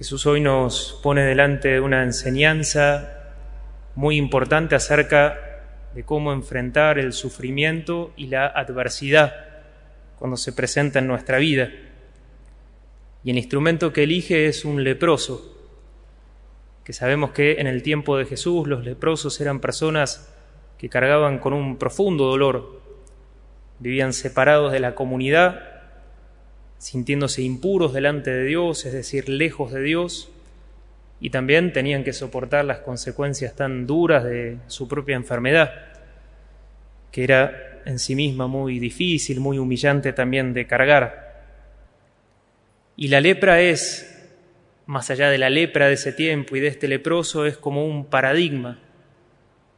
Jesús hoy nos pone delante de una enseñanza muy importante acerca de cómo enfrentar el sufrimiento y la adversidad cuando se presenta en nuestra vida. Y el instrumento que elige es un leproso, que sabemos que en el tiempo de Jesús los leprosos eran personas que cargaban con un profundo dolor, vivían separados de la comunidad sintiéndose impuros delante de Dios, es decir, lejos de Dios, y también tenían que soportar las consecuencias tan duras de su propia enfermedad, que era en sí misma muy difícil, muy humillante también de cargar. Y la lepra es, más allá de la lepra de ese tiempo y de este leproso, es como un paradigma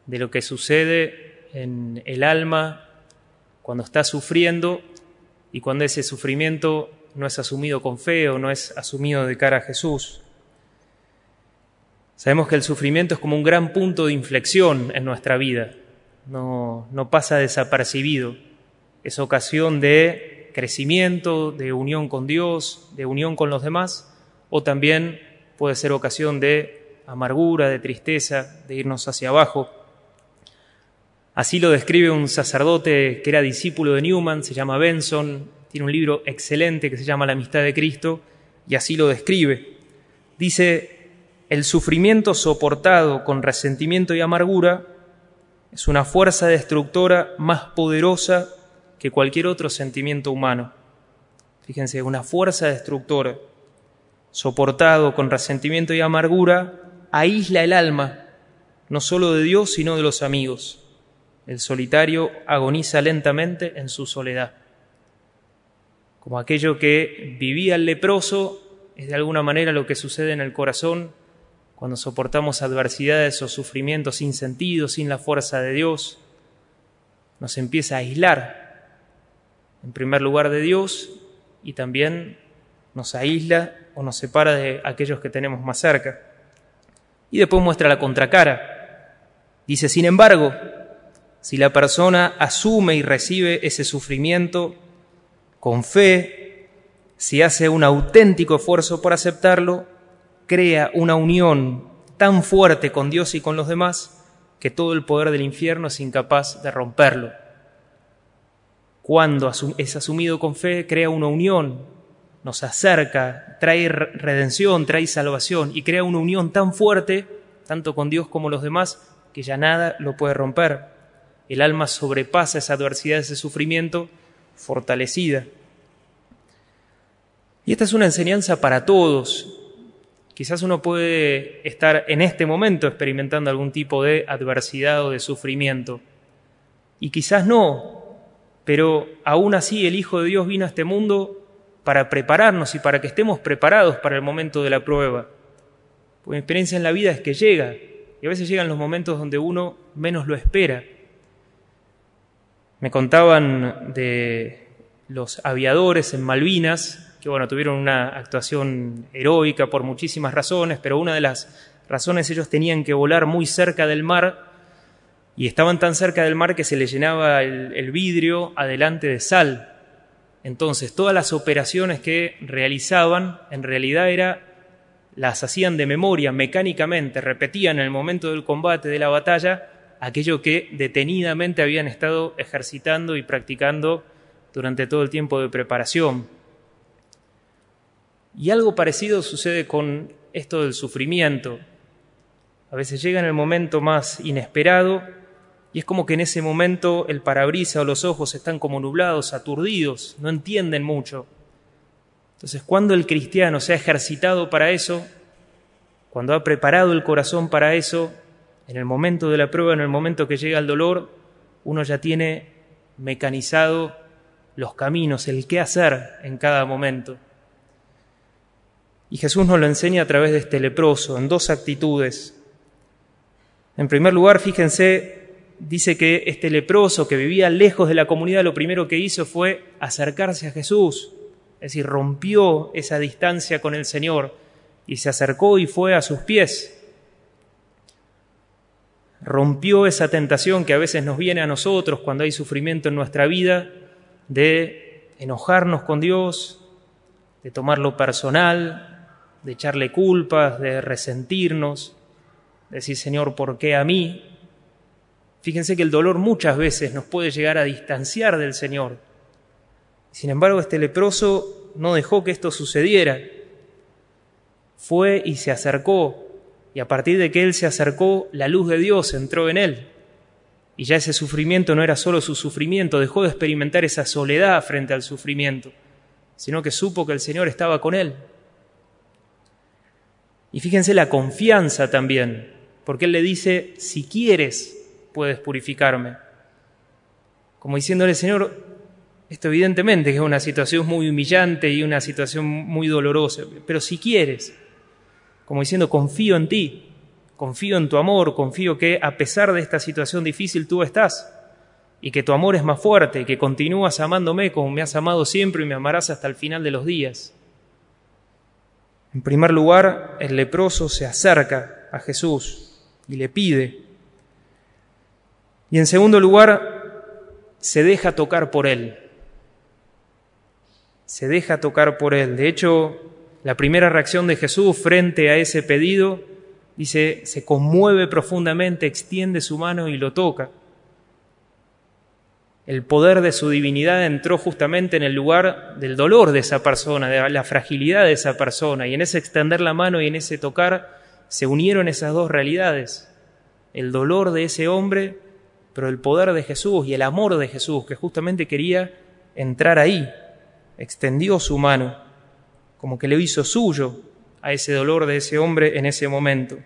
de lo que sucede en el alma cuando está sufriendo y cuando ese sufrimiento no es asumido con fe o no es asumido de cara a Jesús. Sabemos que el sufrimiento es como un gran punto de inflexión en nuestra vida, no, no pasa desapercibido, es ocasión de crecimiento, de unión con Dios, de unión con los demás, o también puede ser ocasión de amargura, de tristeza, de irnos hacia abajo. Así lo describe un sacerdote que era discípulo de Newman, se llama Benson, tiene un libro excelente que se llama La amistad de Cristo y así lo describe. Dice, el sufrimiento soportado con resentimiento y amargura es una fuerza destructora más poderosa que cualquier otro sentimiento humano. Fíjense, una fuerza destructora soportado con resentimiento y amargura aísla el alma, no solo de Dios, sino de los amigos. El solitario agoniza lentamente en su soledad. Como aquello que vivía el leproso, es de alguna manera lo que sucede en el corazón cuando soportamos adversidades o sufrimientos sin sentido, sin la fuerza de Dios. Nos empieza a aislar, en primer lugar, de Dios y también nos aísla o nos separa de aquellos que tenemos más cerca. Y después muestra la contracara. Dice, sin embargo, si la persona asume y recibe ese sufrimiento con fe, si hace un auténtico esfuerzo por aceptarlo, crea una unión tan fuerte con Dios y con los demás que todo el poder del infierno es incapaz de romperlo. Cuando es asumido con fe, crea una unión, nos acerca, trae redención, trae salvación y crea una unión tan fuerte, tanto con Dios como los demás, que ya nada lo puede romper el alma sobrepasa esa adversidad, ese sufrimiento, fortalecida. Y esta es una enseñanza para todos. Quizás uno puede estar en este momento experimentando algún tipo de adversidad o de sufrimiento. Y quizás no, pero aún así el Hijo de Dios vino a este mundo para prepararnos y para que estemos preparados para el momento de la prueba. Pues mi experiencia en la vida es que llega, y a veces llegan los momentos donde uno menos lo espera. Me contaban de los aviadores en Malvinas, que bueno, tuvieron una actuación heroica por muchísimas razones, pero una de las razones ellos tenían que volar muy cerca del mar y estaban tan cerca del mar que se les llenaba el, vidrio adelante de sal. Entonces, todas las operaciones que realizaban en realidad era las hacían de memoria, mecánicamente, repetían en el momento del combate, de la batalla, aquello que detenidamente habían estado ejercitando y practicando durante todo el tiempo de preparación. Y algo parecido sucede con esto del sufrimiento. A veces llega en el momento más inesperado y es como que en ese momento el parabrisa o los ojos están como nublados, aturdidos, no entienden mucho. Entonces, cuando el cristiano se ha ejercitado para eso, cuando ha preparado el corazón para eso, en el momento de la prueba, en el momento que llega el dolor, uno ya tiene mecanizado los caminos, el qué hacer en cada momento. Y Jesús nos lo enseña a través de este leproso, en dos actitudes. En primer lugar, fíjense, dice que este leproso que vivía lejos de la comunidad, lo primero que hizo fue acercarse a Jesús, es decir, rompió esa distancia con el Señor y se acercó y fue a sus pies rompió esa tentación que a veces nos viene a nosotros cuando hay sufrimiento en nuestra vida de enojarnos con Dios, de tomarlo personal, de echarle culpas, de resentirnos, decir, Señor, ¿por qué a mí? Fíjense que el dolor muchas veces nos puede llegar a distanciar del Señor. Sin embargo, este leproso no dejó que esto sucediera. Fue y se acercó, y a partir de que él se acercó, la luz de Dios entró en él. Y ya ese sufrimiento no era solo su sufrimiento, dejó de experimentar esa soledad frente al sufrimiento, sino que supo que el Señor estaba con él. Y fíjense la confianza también, porque Él le dice, si quieres, puedes purificarme. Como diciéndole, Señor, esto evidentemente es una situación muy humillante y una situación muy dolorosa, pero si quieres, como diciendo, confío en ti, confío en tu amor, confío que a pesar de esta situación difícil tú estás y que tu amor es más fuerte que continúas amándome como me has amado siempre y me amarás hasta el final de los días. En primer lugar, el leproso se acerca a Jesús y le pide. Y en segundo lugar, se deja tocar por él. Se deja tocar por él. De hecho, la primera reacción de Jesús frente a ese pedido, dice, se conmueve profundamente, extiende su mano y lo toca. El poder de su divinidad entró justamente en el lugar del dolor de esa persona, de la fragilidad de esa persona, y en ese extender la mano y en ese tocar se unieron esas dos realidades, el dolor de ese hombre, pero el poder de Jesús y el amor de Jesús, que justamente quería entrar ahí, extendió su mano, como que le hizo suyo a ese dolor de ese hombre en ese momento.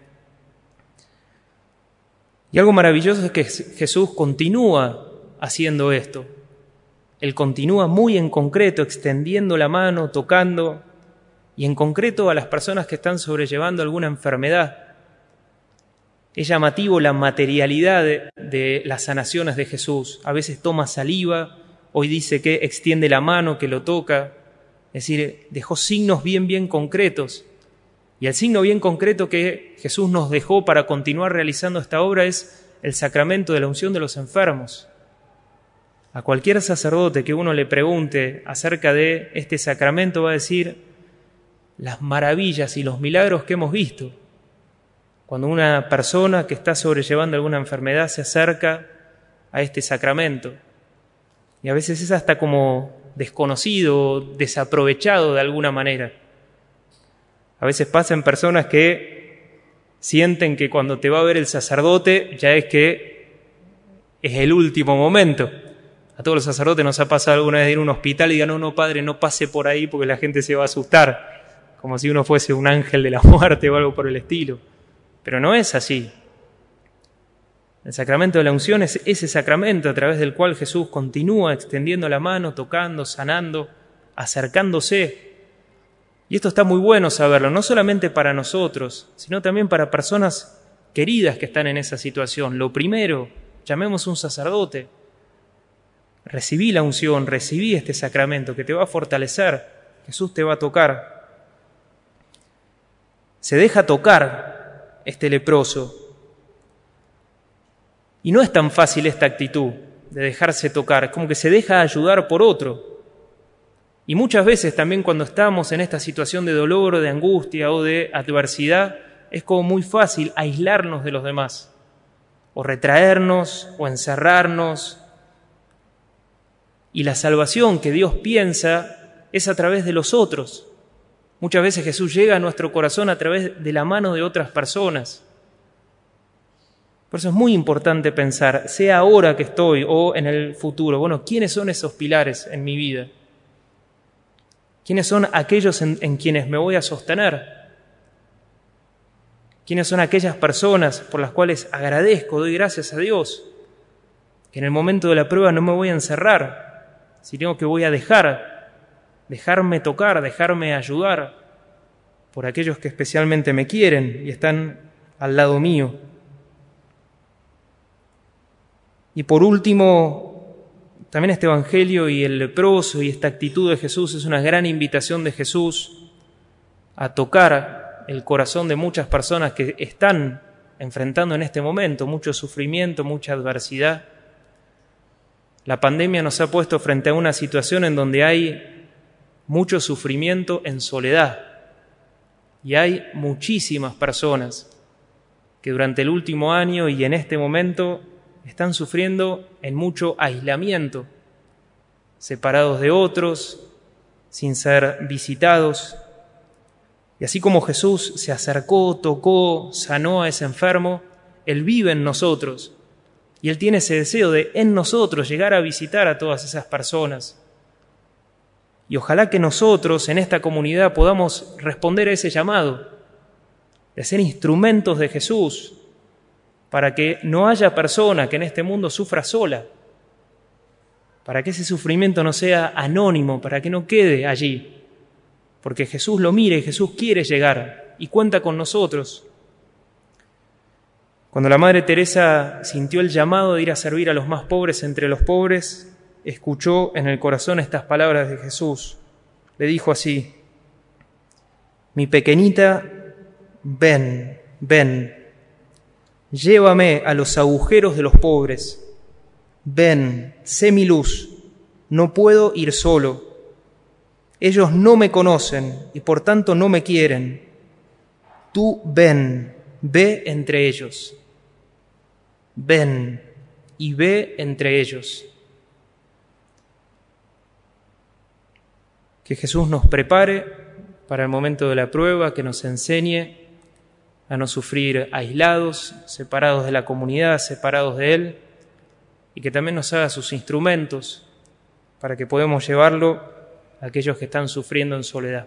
Y algo maravilloso es que Jesús continúa haciendo esto. Él continúa muy en concreto, extendiendo la mano, tocando, y en concreto a las personas que están sobrellevando alguna enfermedad. Es llamativo la materialidad de, las sanaciones de Jesús. A veces toma saliva, hoy dice que extiende la mano, que lo toca. Es decir, dejó signos bien, bien concretos. Y el signo bien concreto que Jesús nos dejó para continuar realizando esta obra es el sacramento de la unción de los enfermos. A cualquier sacerdote que uno le pregunte acerca de este sacramento va a decir, las maravillas y los milagros que hemos visto. Cuando una persona que está sobrellevando alguna enfermedad se acerca a este sacramento. Y a veces es hasta como desconocido, desaprovechado de alguna manera. A veces pasan personas que sienten que cuando te va a ver el sacerdote ya es que es el último momento. A todos los sacerdotes nos ha pasado alguna vez ir a un hospital y digan, no, no, padre, no pase por ahí porque la gente se va a asustar como si uno fuese un ángel de la muerte o algo por el estilo. Pero no es así. El sacramento de la unción es ese sacramento a través del cual Jesús continúa extendiendo la mano, tocando, sanando, acercándose. Y esto está muy bueno saberlo, no solamente para nosotros, sino también para personas queridas que están en esa situación. Lo primero, llamemos un sacerdote. Recibí la unción, recibí este sacramento que te va a fortalecer. Jesús te va a tocar se deja tocar este leproso. Y no es tan fácil esta actitud de dejarse tocar, es como que se deja ayudar por otro. Y muchas veces también cuando estamos en esta situación de dolor, de angustia o de adversidad, es como muy fácil aislarnos de los demás, o retraernos, o encerrarnos. Y la salvación que Dios piensa es a través de los otros, Muchas veces Jesús llega a nuestro corazón a través de la mano de otras personas. Por eso es muy importante pensar, sea ahora que estoy o en el futuro, bueno, ¿quiénes son esos pilares en mi vida? ¿Quiénes son aquellos en, quienes me voy a sostener? ¿Quiénes son aquellas personas por las cuales agradezco, doy gracias a Dios? Que en el momento de la prueba no me voy a encerrar, sino que voy a dejar dejarme tocar, dejarme ayudar por aquellos que especialmente me quieren y están al lado mío. Y por último, también este Evangelio y el leproso y esta actitud de Jesús es una gran invitación de Jesús a tocar el corazón de muchas personas que están enfrentando en este momento mucho sufrimiento, mucha adversidad. La pandemia nos ha puesto frente a una situación en donde hay mucho sufrimiento en soledad. Y hay muchísimas personas que durante el último año y en este momento están sufriendo en mucho aislamiento, separados de otros, sin ser visitados. Y así como Jesús se acercó, tocó, sanó a ese enfermo, Él vive en nosotros. Y Él tiene ese deseo de en nosotros llegar a visitar a todas esas personas. Y ojalá que nosotros en esta comunidad podamos responder a ese llamado, de ser instrumentos de Jesús, para que no haya persona que en este mundo sufra sola, para que ese sufrimiento no sea anónimo, para que no quede allí, porque Jesús lo mire y Jesús quiere llegar y cuenta con nosotros. Cuando la Madre Teresa sintió el llamado de ir a servir a los más pobres entre los pobres, escuchó en el corazón estas palabras de Jesús. Le dijo así, mi pequeñita, ven, ven, llévame a los agujeros de los pobres, ven, sé mi luz, no puedo ir solo. Ellos no me conocen y por tanto no me quieren. Tú ven, ve entre ellos. Ven y ve entre ellos. Que Jesús nos prepare para el momento de la prueba, que nos enseñe a no sufrir aislados, separados de la comunidad, separados de Él, y que también nos haga sus instrumentos para que podamos llevarlo a aquellos que están sufriendo en soledad.